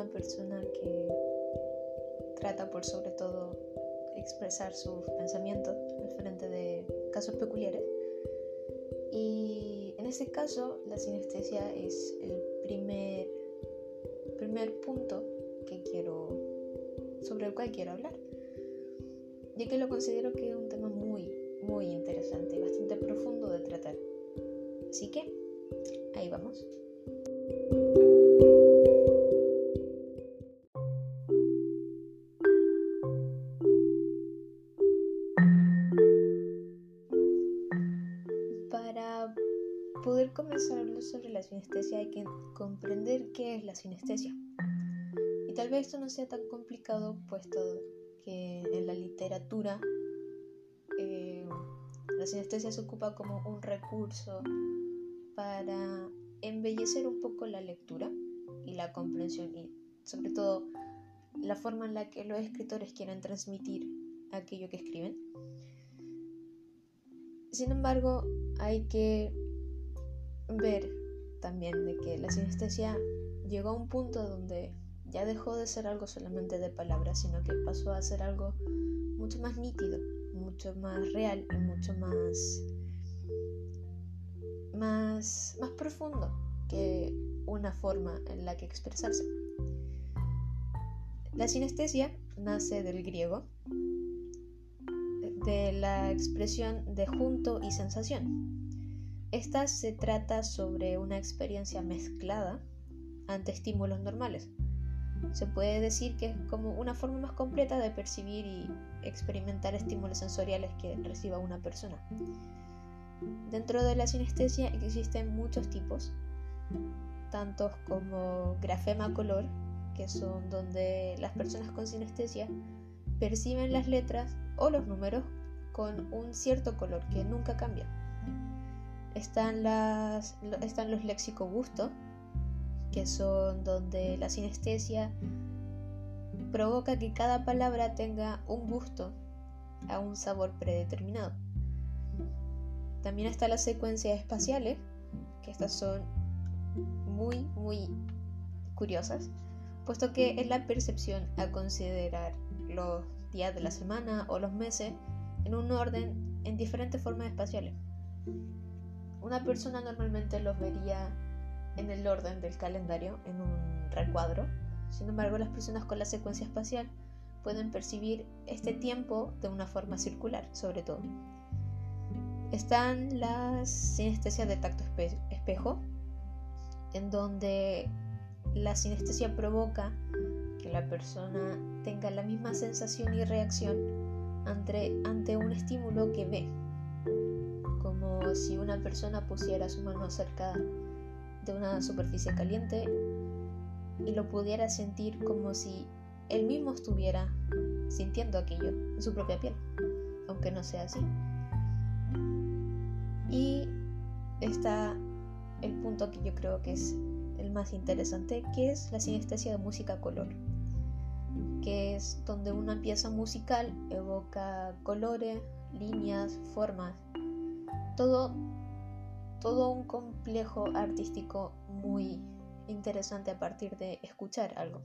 una persona que trata por sobre todo expresar sus pensamientos frente de casos peculiares. Y en este caso, la sinestesia es el primer, primer punto que quiero, sobre el cual quiero hablar, ya que lo considero que es un tema muy, muy interesante y bastante profundo de tratar. Así que, ahí vamos. Comprender qué es la sinestesia. Y tal vez esto no sea tan complicado, puesto que en la literatura eh, la sinestesia se ocupa como un recurso para embellecer un poco la lectura y la comprensión y sobre todo la forma en la que los escritores quieren transmitir aquello que escriben. Sin embargo, hay que ver también de que la sinestesia llegó a un punto donde ya dejó de ser algo solamente de palabras, sino que pasó a ser algo mucho más nítido, mucho más real y mucho más más, más profundo que una forma en la que expresarse. La sinestesia nace del griego, de la expresión de junto y sensación, esta se trata sobre una experiencia mezclada ante estímulos normales. Se puede decir que es como una forma más completa de percibir y experimentar estímulos sensoriales que reciba una persona. Dentro de la sinestesia existen muchos tipos, tantos como grafema color, que son donde las personas con sinestesia perciben las letras o los números con un cierto color que nunca cambia están, las, están los que son donde la sinestesia provoca que cada palabra tenga un gusto a un sabor predeterminado. También está las secuencias espaciales, que estas son muy, muy curiosas, puesto que es la percepción a considerar los días de la semana o los meses en un orden en diferentes formas espaciales. Una persona normalmente los vería en el orden del calendario, en un recuadro. Sin embargo, las personas con la secuencia espacial pueden percibir este tiempo de una forma circular, sobre todo. Están las sinestesias de tacto espejo, en donde la sinestesia provoca que la persona tenga la misma sensación y reacción ante, ante un estímulo que ve como si una persona pusiera su mano cerca de una superficie caliente y lo pudiera sentir como si él mismo estuviera sintiendo aquello en su propia piel, aunque no sea así. Y está el punto que yo creo que es el más interesante, que es la sinestesia de música color, que es donde una pieza musical evoca colores, líneas, formas todo, todo un complejo artístico muy interesante a partir de escuchar algo.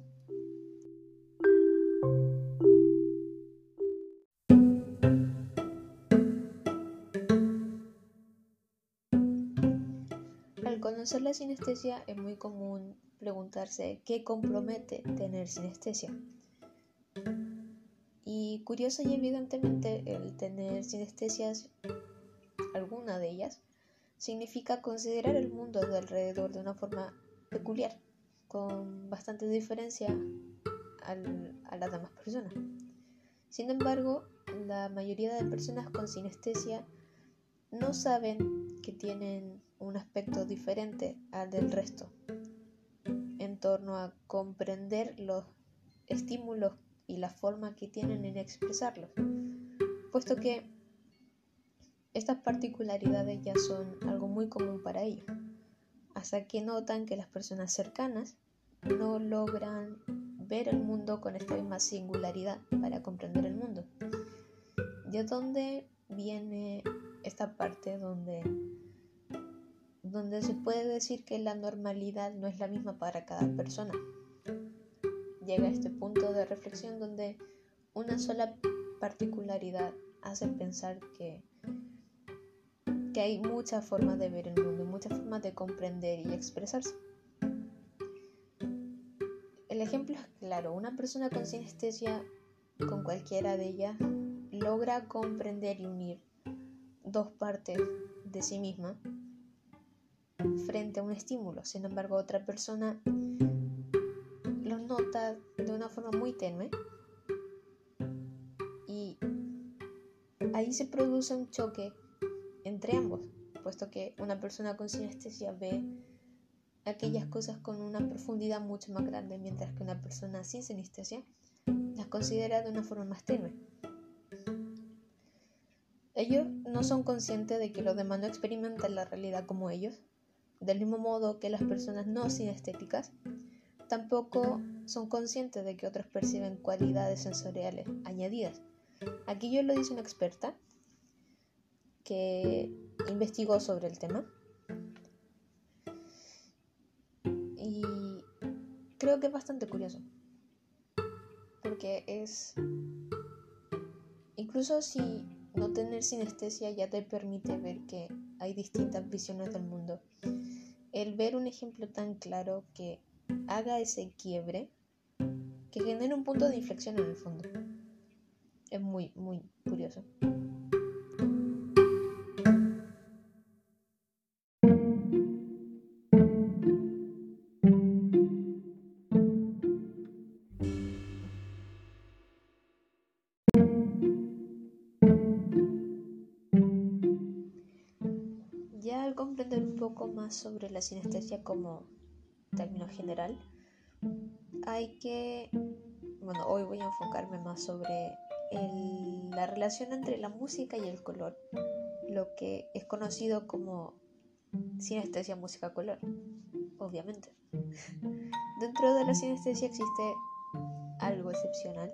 Al conocer la sinestesia es muy común preguntarse qué compromete tener sinestesia. Y curioso y evidentemente el tener sinestesias alguna de ellas, significa considerar el mundo de alrededor de una forma peculiar, con bastante diferencia a las demás personas. Sin embargo, la mayoría de personas con sinestesia no saben que tienen un aspecto diferente al del resto en torno a comprender los estímulos y la forma que tienen en expresarlos, puesto que estas particularidades ya son algo muy común para ellos, hasta que notan que las personas cercanas no logran ver el mundo con esta misma singularidad para comprender el mundo. ¿De dónde viene esta parte donde, donde se puede decir que la normalidad no es la misma para cada persona? llega a este punto de reflexión donde una sola particularidad hace pensar que, que hay muchas formas de ver el mundo, muchas formas de comprender y expresarse. El ejemplo es claro, una persona con sinestesia, con cualquiera de ellas, logra comprender y unir dos partes de sí misma frente a un estímulo. Sin embargo, otra persona lo nota de una forma muy tenue y ahí se produce un choque entre ambos, puesto que una persona con sinestesia ve aquellas cosas con una profundidad mucho más grande, mientras que una persona sin sinestesia las considera de una forma más tenue. Ellos no son conscientes de que los demás no experimentan la realidad como ellos, del mismo modo que las personas no sinestéticas tampoco son conscientes de que otros perciben cualidades sensoriales añadidas. Aquí yo lo dice una experta que investigó sobre el tema y creo que es bastante curioso porque es incluso si no tener sinestesia ya te permite ver que hay distintas visiones del mundo. El ver un ejemplo tan claro que haga ese quiebre, que genere un punto de inflexión en el fondo, es muy, muy curioso. Sobre la sinestesia como término general, hay que, bueno, hoy voy a enfocarme más sobre la relación entre la música y el color, lo que es conocido como sinestesia música-color, obviamente. Dentro de la sinestesia existe algo excepcional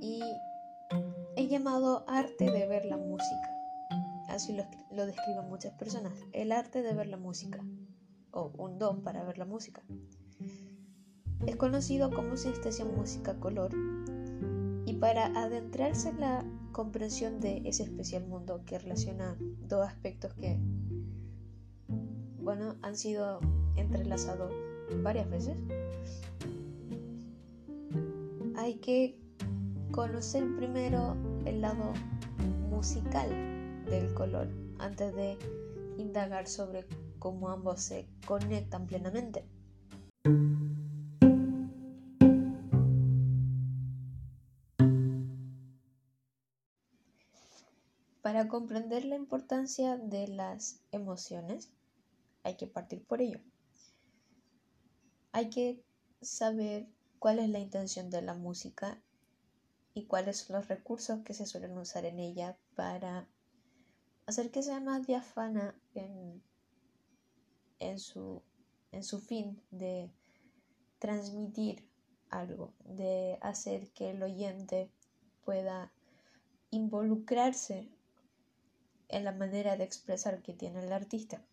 y he llamado arte de ver la música Así lo, describen muchas personas. El arte de ver la música, o un don para ver la música. Es conocido como sinestesia música color y para adentrarse en la comprensión de ese especial mundo que relaciona dos aspectos que, bueno, han sido entrelazados varias veces, hay que conocer primero el lado musical del color antes de indagar sobre cómo ambos se conectan plenamente. Para comprender la importancia de las emociones, hay que partir por ello. Hay que saber cuál es la intención de la música y cuáles son los recursos que se suelen usar en ella para hacer que sea más diafana en, en, su, en su fin de transmitir algo, de hacer que el oyente pueda involucrarse en la manera de expresar que tiene el artista.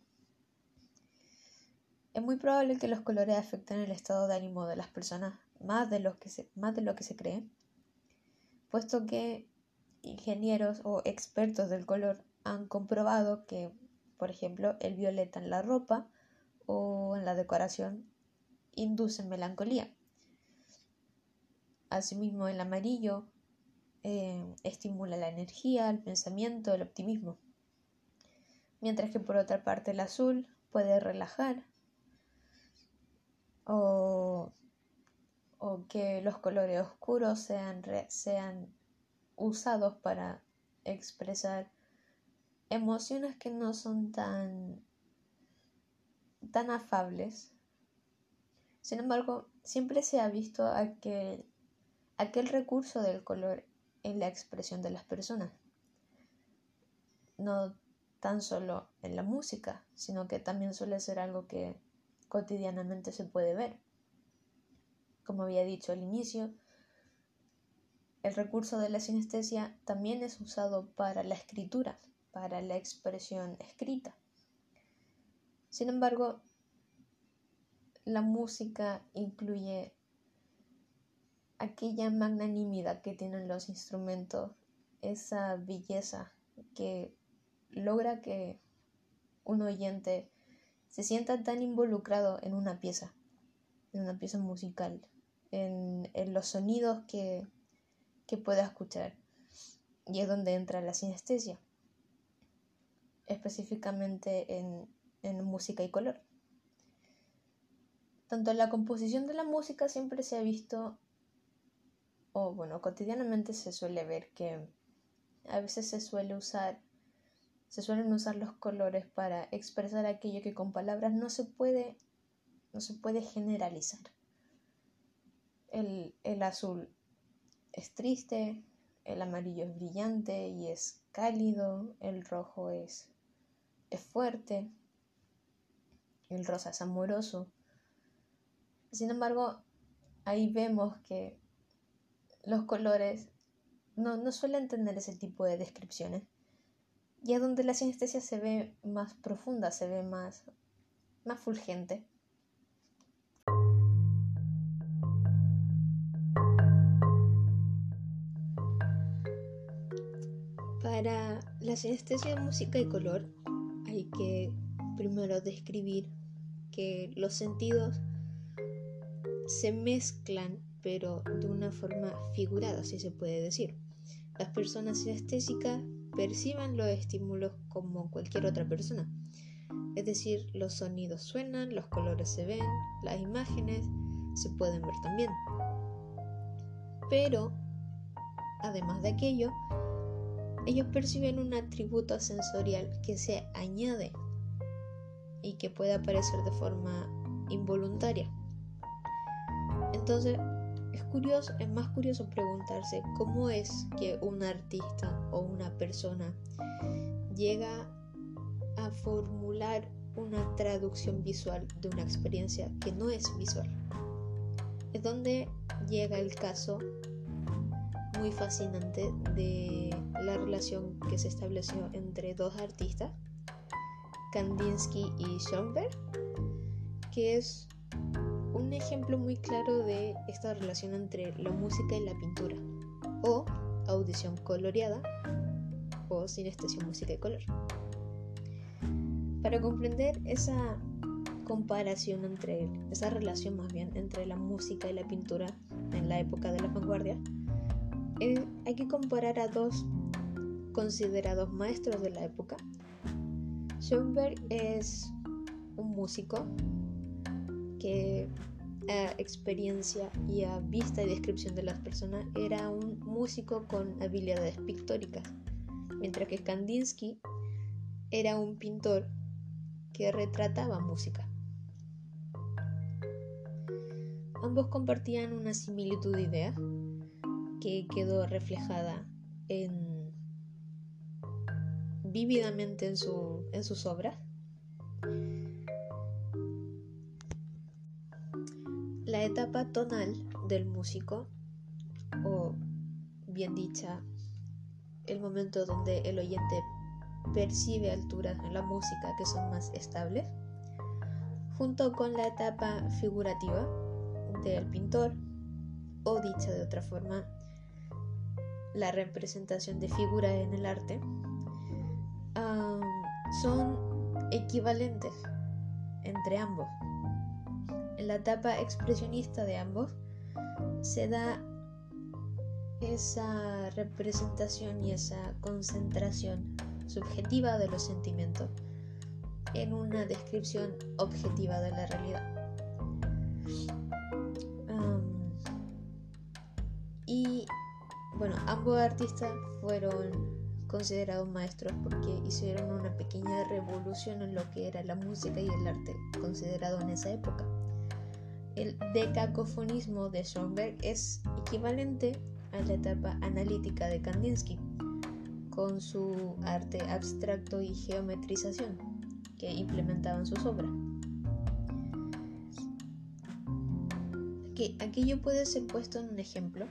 Es muy probable que los colores afecten el estado de ánimo de las personas más de lo que se, más de lo que se cree, puesto que ingenieros o expertos del color han comprobado que, por ejemplo, el violeta en la ropa o en la decoración induce melancolía. Asimismo, el amarillo eh, estimula la energía, el pensamiento, el optimismo. Mientras que por otra parte el azul puede relajar o, o que los colores oscuros sean, sean usados para expresar emociones que no son tan, tan afables. Sin embargo, siempre se ha visto aquel, aquel recurso del color en la expresión de las personas. No tan solo en la música, sino que también suele ser algo que cotidianamente se puede ver. Como había dicho al inicio, el recurso de la sinestesia también es usado para la escritura para la expresión escrita. Sin embargo, la música incluye aquella magnanimidad que tienen los instrumentos, esa belleza que logra que un oyente se sienta tan involucrado en una pieza, en una pieza musical, en, los sonidos que, que pueda escuchar. Y es donde entra la sinestesia, específicamente en, en música y color. Tanto la composición de la música siempre se ha visto, o bueno, cotidianamente se suele ver que a veces se suele usar se suelen usar los colores para expresar aquello que con palabras no se puede, no se puede generalizar. El, azul es triste, el amarillo es brillante y es cálido, el rojo es, es fuerte, el rosa es amoroso. Sin embargo, ahí vemos que los colores no, no suelen tener ese tipo de descripciones y es donde la sinestesia se ve más profunda, se ve más, más fulgente. Para la sinestesia de música y color hay que primero describir que los sentidos se mezclan pero de una forma figurada, si se puede decir. Las personas sinestésicas perciban los estímulos como cualquier otra persona. Es decir, los sonidos suenan, los colores se ven, las imágenes se pueden ver también. Pero, además de aquello, ellos perciben un atributo sensorial que se añade y que puede aparecer de forma involuntaria. Entonces, curioso, es más curioso preguntarse cómo es que un artista o una persona llega a formular una traducción visual de una experiencia que no es visual. Es donde llega el caso muy fascinante de la relación que se estableció entre dos artistas, Kandinsky y Schoenberg, que es un ejemplo muy claro de esta relación entre la música y la pintura, o audición coloreada, o sinestesia música y color. Para comprender esa comparación entre, esa relación más bien entre la música y la pintura en la época de la vanguardia, eh, hay que comparar a dos considerados maestros de la época. Schoenberg es un músico que a experiencia y a vista y descripción de las personas era un músico con habilidades pictóricas, mientras que Kandinsky era un pintor que retrataba música. Ambos compartían una similitud de idea que quedó reflejada en, vívidamente en, su, en sus obras. La etapa tonal del músico, o bien dicha, el momento donde el oyente percibe alturas en la música que son más estables, junto con la etapa figurativa del pintor, o dicha de otra forma, la representación de figuras en el arte, son equivalentes entre ambos en la etapa expresionista de ambos se da esa representación y esa concentración subjetiva de los sentimientos en una descripción objetiva de la realidad. y bueno, ambos artistas fueron considerados maestros porque hicieron una pequeña revolución en lo que era la música y el arte considerado en esa época. El decacofonismo de Schoenberg es equivalente a la etapa analítica de Kandinsky, con su arte abstracto y geometrización que implementaban sus obras. aquello puede ser puesto en un ejemplo.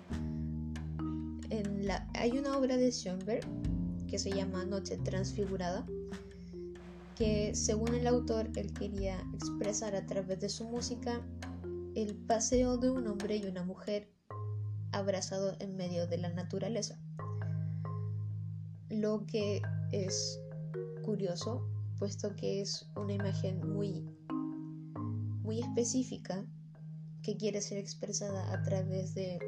Hay una obra de Schoenberg que se llama Noche Transfigurada, que según el autor él quería expresar a través de su música el paseo de un hombre y una mujer abrazados en medio de la naturaleza. Lo que es curioso, puesto que es una imagen muy, muy específica que quiere ser expresada a través de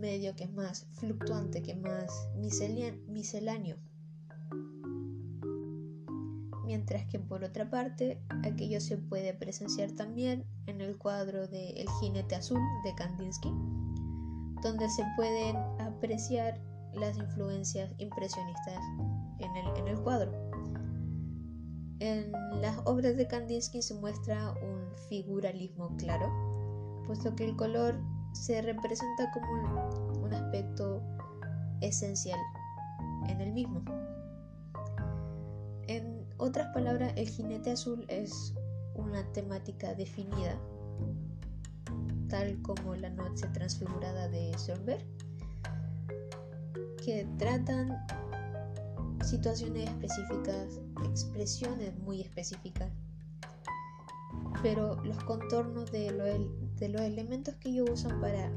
medio que es más fluctuante, que más misceláneo mientras que por otra parte aquello se puede presenciar también en el cuadro de El jinete azul de Kandinsky, donde se pueden apreciar las influencias impresionistas en el, en el cuadro. En las obras de Kandinsky se muestra un figuralismo claro, puesto que el color se representa como un, aspecto esencial en el mismo. En otras palabras, el jinete azul es una temática definida, tal como la noche transfigurada de Schoenberg, que tratan situaciones específicas, expresiones muy específicas, pero los contornos de, de los elementos que ellos usan para,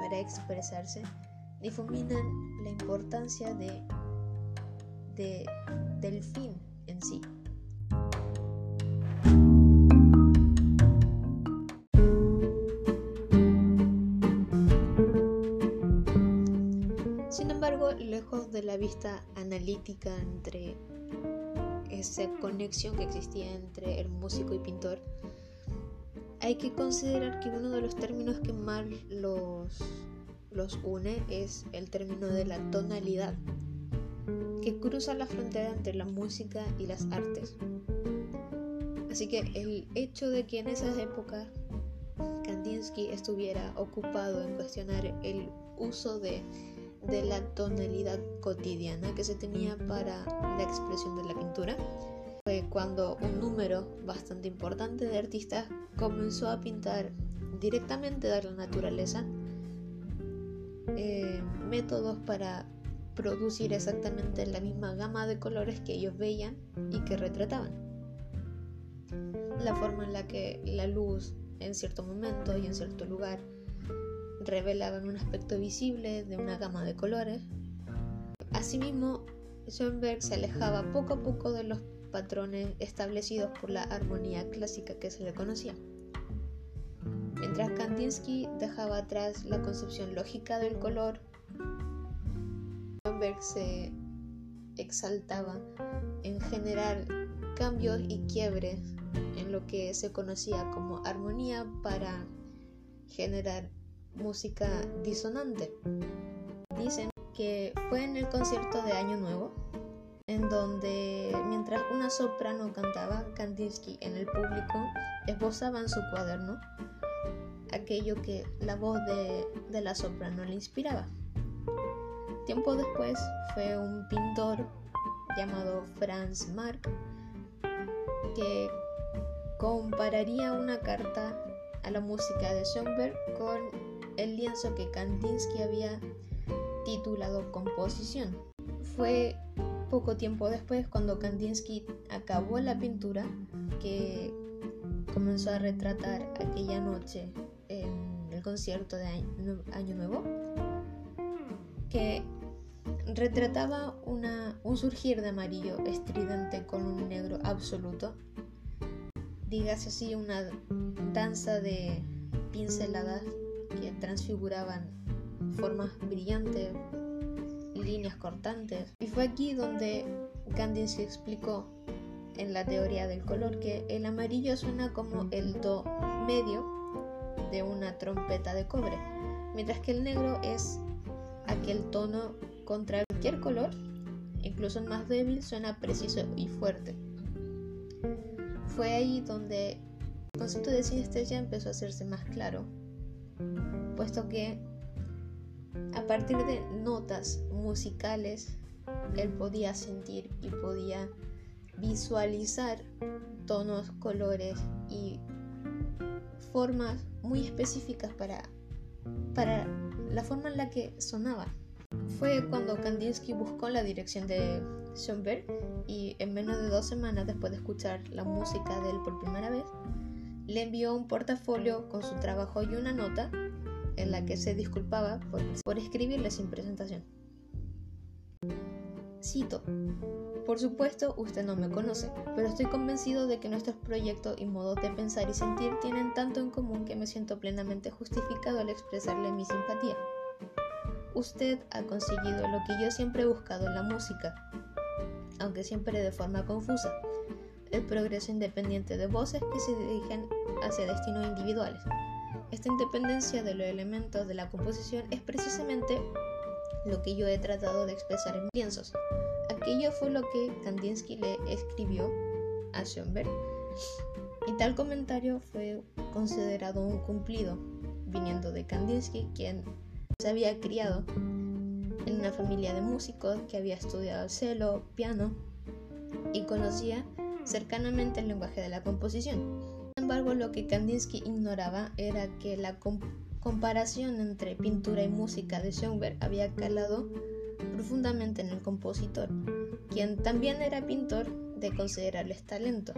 para expresarse difuminan la importancia de, de, del fin en sí. Sin embargo, lejos de la vista analítica entre esa conexión que existía entre el músico y pintor, hay que considerar que uno de los términos que más los, los une es el término de la tonalidad que cruza la frontera entre la música y las artes. Así que el hecho de que en esas épocas Kandinsky estuviera ocupado en cuestionar el uso de, de la tonalidad cotidiana que se tenía para la expresión de la pintura, fue cuando un número bastante importante de artistas comenzó a pintar directamente de la naturaleza eh, métodos para producir exactamente la misma gama de colores que ellos veían y que retrataban. La forma en la que la luz en cierto momento y en cierto lugar revelaban un aspecto visible de una gama de colores. Asimismo, Schoenberg se alejaba poco a poco de los patrones establecidos por la armonía clásica que se le conocía. Mientras Kandinsky dejaba atrás la concepción lógica del color se exaltaba en generar cambios y quiebres en lo que se conocía como armonía para generar música disonante. Dicen que fue en el concierto de Año Nuevo, en donde mientras una soprano cantaba, Kandinsky en el público esbozaba en su cuaderno aquello que la voz de, de la soprano le inspiraba. Tiempo después fue un pintor llamado Franz Marc que compararía una carta a la música de Schoenberg con el lienzo que Kandinsky había titulado Composición. Fue poco tiempo después cuando Kandinsky acabó la pintura que comenzó a retratar aquella noche en el concierto de Año Nuevo que retrataba un surgir de amarillo estridente con un negro absoluto. Dígase así, una danza de pinceladas que transfiguraban formas brillantes, líneas cortantes. Y fue aquí donde Kandinsky explicó en la teoría del color que el amarillo suena como el do medio de una trompeta de cobre, mientras que el negro es aquel tono contra cualquier color, incluso el más débil, suena preciso y fuerte. Fue ahí donde el concepto de sinestesia empezó a hacerse más claro, puesto que partir de notas musicales él podía sentir y podía visualizar tonos, colores y formas muy específicas para, para la forma en la que sonaba. fue cuando Kandinsky buscó la dirección de Schoenberg y en menos de dos semanas después de escuchar la música de él por primera vez, le envió un portafolio con su trabajo y una nota en la que se disculpaba por, escribirle sin presentación. Cito, por supuesto usted no me conoce, pero estoy convencido de que nuestros proyectos y modos de pensar y sentir tienen tanto en común que me siento plenamente justificado al expresarle mi simpatía. Usted ha conseguido lo que yo siempre he buscado en la música, aunque siempre de forma confusa, el progreso independiente de voces que se dirigen hacia destinos individuales. Esta independencia de los elementos de la composición es precisamente lo que yo he tratado de expresar en piensos. Aquello fue lo que Kandinsky le escribió a Schoenberg y tal comentario fue considerado un cumplido, viniendo de Kandinsky, quien se había criado en una familia de músicos que había estudiado cello, piano y conocía cercanamente el lenguaje de la composición. Embargo, lo que Kandinsky ignoraba era que la comparación entre pintura y música de Schoenberg había calado profundamente en el compositor, quien también era pintor de considerables talentos.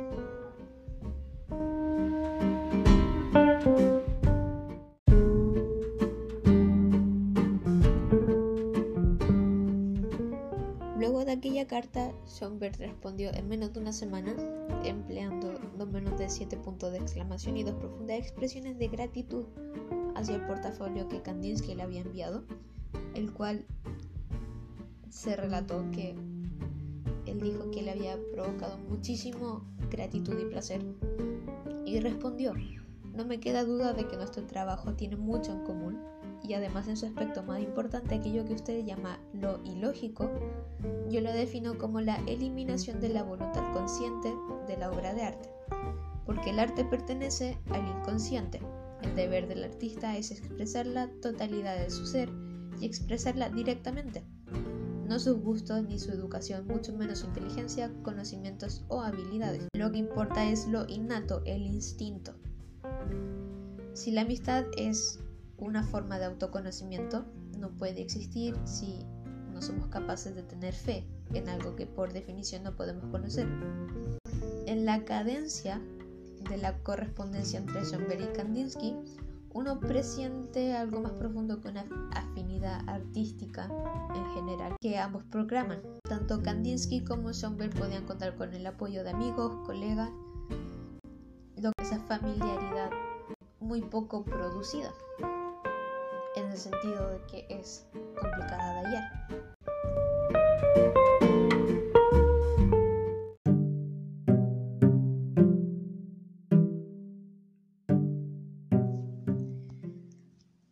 Luego de aquella carta, Schoenberg respondió en menos de una semana, empleando no menos de siete puntos de exclamación y dos profundas expresiones de gratitud hacia el portafolio que Kandinsky le había enviado, el cual se relató que él dijo que le había provocado muchísimo gratitud y placer. Y respondió, no me queda duda de que nuestro trabajo tiene mucho en común y además en su aspecto más importante, aquello que usted llama lo ilógico, yo lo defino como la eliminación de la voluntad consciente de la obra de arte, porque el arte pertenece al inconsciente. El deber del artista es expresar la totalidad de su ser y expresarla directamente, no sus gustos ni su educación, mucho menos su inteligencia, conocimientos o habilidades. Lo que importa es lo innato, el instinto. Si la amistad es una forma de autoconocimiento, no puede existir si no somos capaces de tener fe en algo que por definición no podemos conocer. En la cadencia de la correspondencia entre Schoenberg y Kandinsky, uno presiente algo más profundo que una afinidad artística en general que ambos proclaman. Tanto Kandinsky como Schoenberg podían contar con el apoyo de amigos, colegas, lo que esa familiaridad muy poco producida, en el sentido de que es complicada de hallar.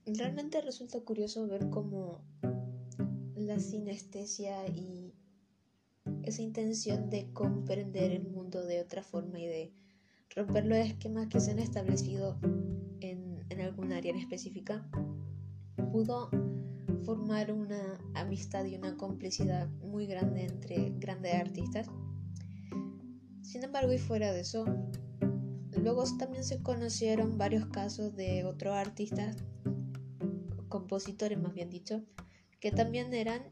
Realmente resulta curioso ver cómo la sinestesia y esa intención de comprender el mundo de otra forma y de romper los esquemas que se han establecido en, en algún área en específica pudo formar una amistad y una complicidad muy grande entre grandes artistas. Sin embargo, y fuera de eso, luego también se conocieron varios casos de otros artistas compositores más bien dicho, que también eran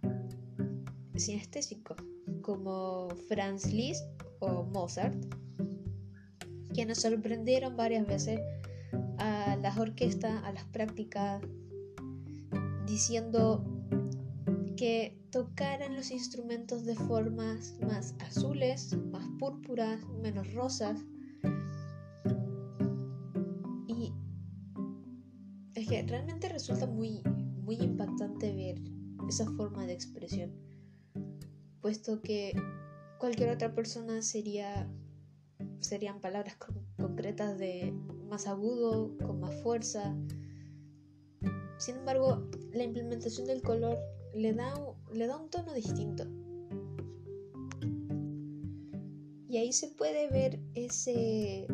sinestésicos, como Franz Liszt o Mozart, quienes sorprendieron varias veces a las orquestas, a las prácticas, diciendo que tocaran los instrumentos de formas más azules, más púrpuras, menos rosas, que realmente resulta muy, muy impactante ver esa forma de expresión, puesto que cualquier otra persona sería serían palabras concretas de más agudo, con más fuerza. Sin embargo, la implementación del color le da, le da un tono distinto. Y ahí se puede ver ese,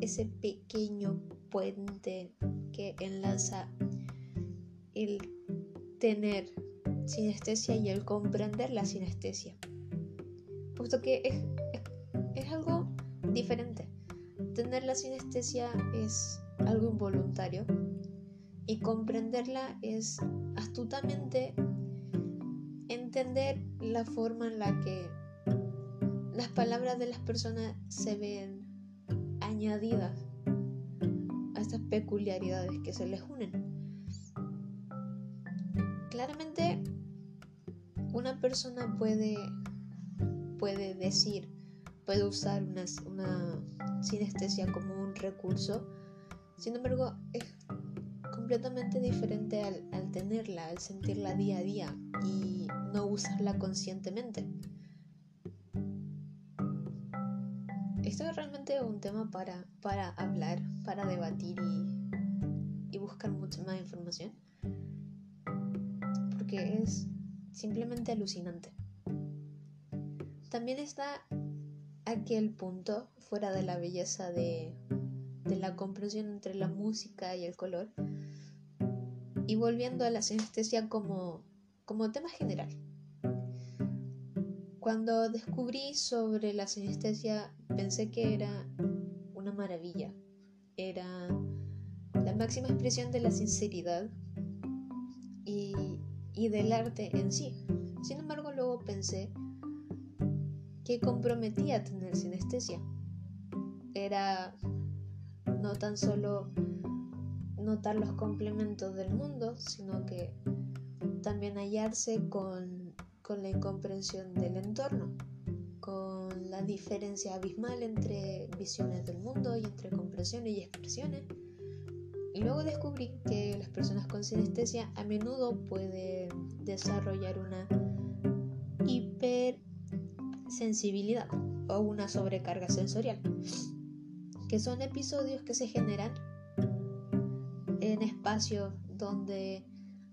ese pequeño puente que enlaza el tener sinestesia y el comprender la sinestesia. Puesto que es, es, algo diferente. Tener la sinestesia es algo involuntario y comprenderla es astutamente entender la forma en la que las palabras de las personas se ven añadidas a estas peculiaridades que se les unen. Claramente una persona puede, puede decir, puede usar una, una sinestesia como un recurso, sin embargo es completamente diferente al, tenerla, al sentirla día a día y no usarla conscientemente. Esto es realmente un tema para, hablar, para debatir y, buscar mucha más información. Porque es simplemente alucinante. También está aquel punto, fuera de la belleza de la comprensión entre la música y el color, y volviendo a la sinestesia como, como tema general. Cuando descubrí sobre la sinestesia pensé que era una maravilla, era la máxima expresión de la sinceridad y, y del arte en sí. Sin embargo, luego pensé que comprometía tener sinestesia. Era no tan solo notar los complementos del mundo, sino que también hallarse con con la incomprensión del entorno, con la diferencia abismal entre visiones del mundo y entre comprensiones y expresiones. Y luego descubrí que las personas con sinestesia a menudo pueden desarrollar una hipersensibilidad o una sobrecarga sensorial, que son episodios que se generan en espacios donde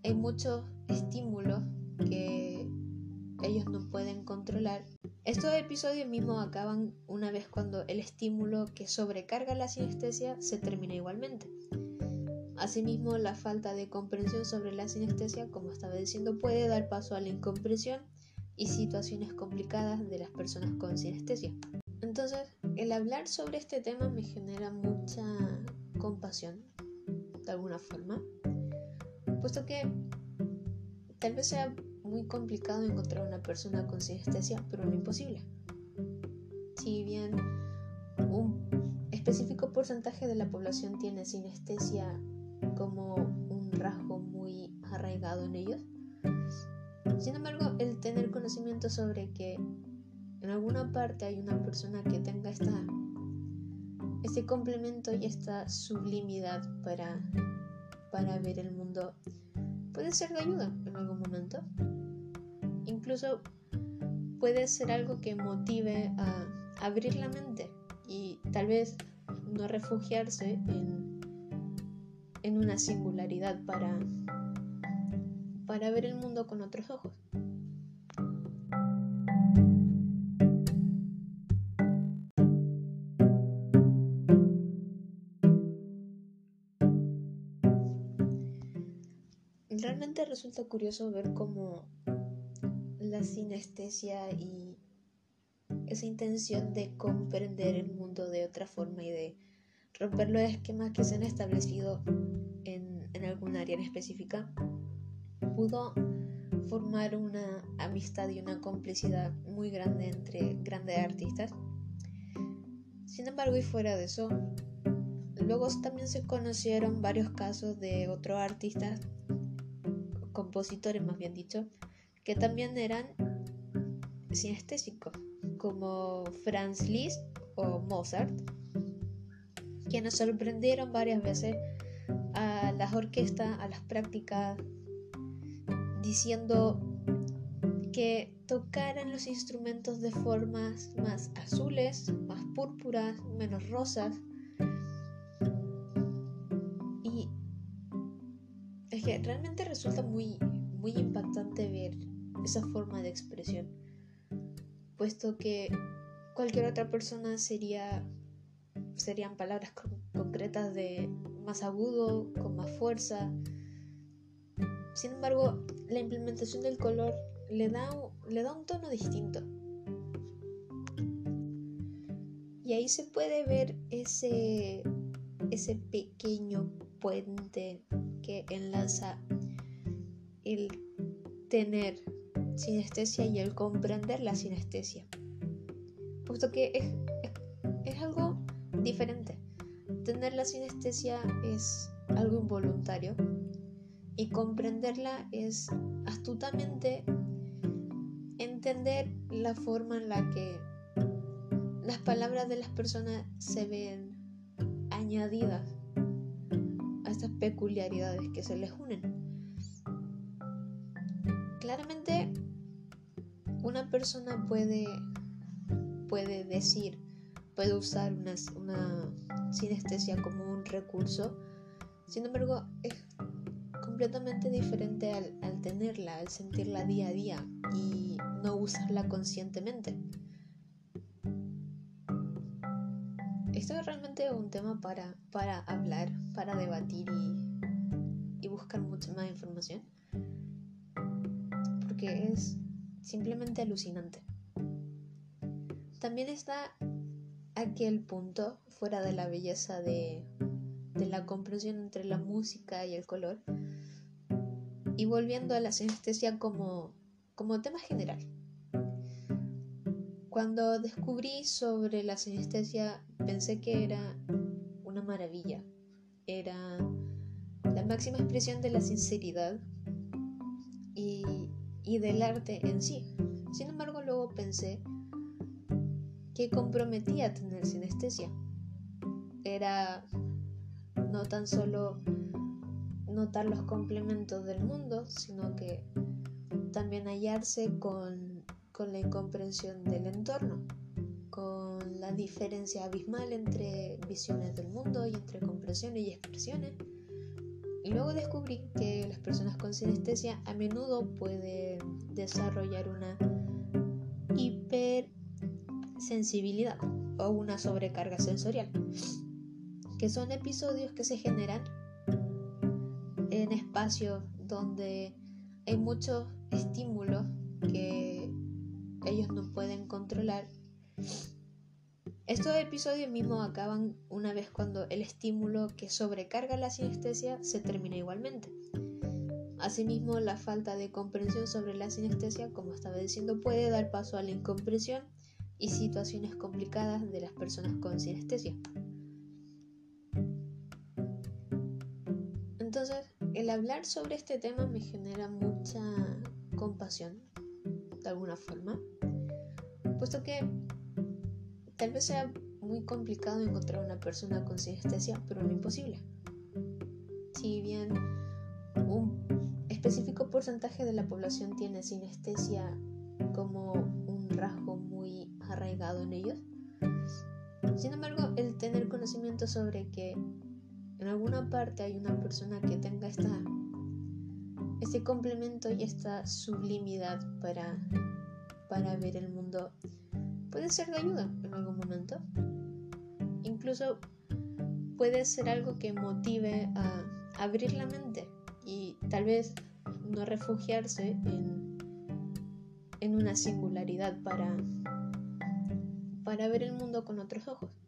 hay muchos estímulos que ellos no pueden controlar. Estos episodios mismos acaban una vez cuando el estímulo que sobrecarga la sinestesia se termina igualmente. Asimismo, la falta de comprensión sobre la sinestesia, como estaba diciendo, puede dar paso a la incomprensión y situaciones complicadas de las personas con sinestesia. Entonces, el hablar sobre este tema me genera mucha compasión, de alguna forma, puesto que tal vez sea muy complicado encontrar una persona con sinestesia, pero no imposible. Si bien un específico porcentaje de la población tiene sinestesia como un rasgo muy arraigado en ellos, sin embargo, el tener conocimiento sobre que en alguna parte hay una persona que tenga esta, este complemento y esta sublimidad para, para ver el mundo puede ser de ayuda en algún momento incluso puede ser algo que motive a abrir la mente y tal vez no refugiarse en, en una singularidad para, para ver el mundo con otros ojos. Realmente resulta curioso ver cómo la sinestesia y esa intención de comprender el mundo de otra forma y de romper los esquemas que se han establecido en, en algún área en específica, pudo formar una amistad y una complicidad muy grande entre grandes artistas. Sin embargo, y fuera de eso, luego también se conocieron varios casos de otros artistas, compositores más bien dicho, que también eran sinestésicos, como Franz Liszt o Mozart, quienes sorprendieron varias veces a las orquestas, a las prácticas, diciendo que tocaran los instrumentos de formas más azules, más púrpuras, menos rosas. Realmente resulta muy, muy impactante ver esa forma de expresión, puesto que cualquier otra persona sería serían palabras concretas de más agudo, con más fuerza. Sin embargo, la implementación del color le da, le da un tono distinto. Y ahí se puede ver ese, ese pequeño puente que enlaza el tener sinestesia y el comprender la sinestesia. Puesto que es, es algo diferente. Tener la sinestesia es algo involuntario y comprenderla es astutamente entender la forma en la que las palabras de las personas se ven añadidas a estas peculiaridades que se les unen. Claramente una persona puede, puede decir, puede usar una, una sinestesia como un recurso, sin embargo es completamente diferente al, al tenerla, al sentirla día a día y no usarla conscientemente. Es realmente un tema para, para hablar, para debatir y, y buscar mucha más información. Porque es simplemente alucinante. También está aquel punto, fuera de la belleza de, de la comprensión entre la música y el color, y volviendo a la sinestesia como, como tema general. Cuando descubrí sobre la sinestesia pensé que era una maravilla, era la máxima expresión de la sinceridad y, del arte en sí. Sin embargo, luego pensé que comprometía tener sinestesia. Era no tan solo notar los complementos del mundo, sino que también hallarse con, con la incomprensión del entorno, con la diferencia abismal entre visiones del mundo y entre comprensiones y expresiones. Y luego descubrí que las personas con sinestesia a menudo pueden desarrollar una hipersensibilidad o una sobrecarga sensorial, que son episodios que se generan en espacios donde hay muchos estímulos que ellos no pueden controlar. Estos episodios mismos acaban una vez cuando el estímulo que sobrecarga la sinestesia se termina igualmente. Asimismo, la falta de comprensión sobre la sinestesia, como estaba diciendo, puede dar paso a la incomprensión y situaciones complicadas de las personas con sinestesia. Entonces, el hablar sobre este tema me genera mucha compasión, alguna forma, puesto que tal vez sea muy complicado encontrar una persona con sinestesia, pero no imposible. Si bien un específico porcentaje de la población tiene sinestesia como un rasgo muy arraigado en ellos, sin embargo, el tener conocimiento sobre que en alguna parte hay una persona que tenga esta, este complemento y esta sublimidad para, para ver el mundo, puede ser de ayuda en algún momento. Incluso puede ser algo que motive a abrir la mente y tal vez no refugiarse en, en una singularidad para, para ver el mundo con otros ojos.